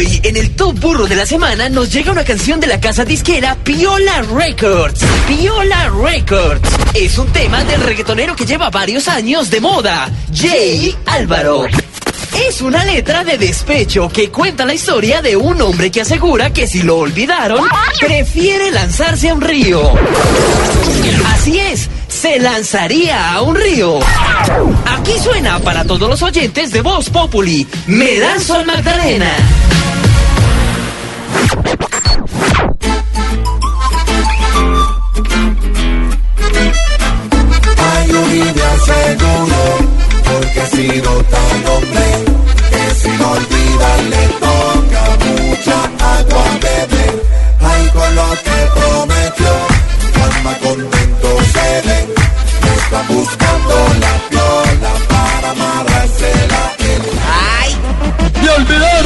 Hoy, en el Top Burro de la Semana, nos llega una canción de la casa disquera Piola Records. Piola Records. Es un tema del reggaetonero que lleva varios años de moda, Jay Álvaro. Es una letra de despecho que cuenta la historia de un hombre que asegura que si lo olvidaron, prefiere lanzarse a un río. Así es, se lanzaría a un río. Aquí suena para todos los oyentes de Voz Populi, Me lanzo al Magdalena.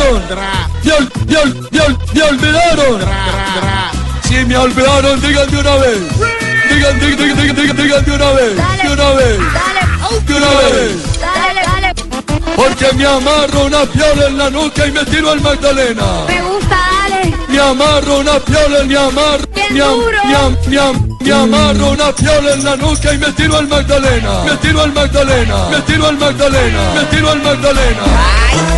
Olvidaron! ¡Me, ol- me ol- me ol- me olvidaron! Si me olvidaron, digan de una vez. Digan, digan, digan, digan, digan, digan de una vez. De una vez. De una vez. Porque me amarro una piola en la nuca y me tiro al Magdalena. Me gusta, dale. Me amarro una piola, me amarro. Bien duro. Me amarro una piola en la nuca y me tiro al Magdalena. Me tiro al Magdalena. Me tiro al Magdalena. Me tiro al Magdalena. Ay.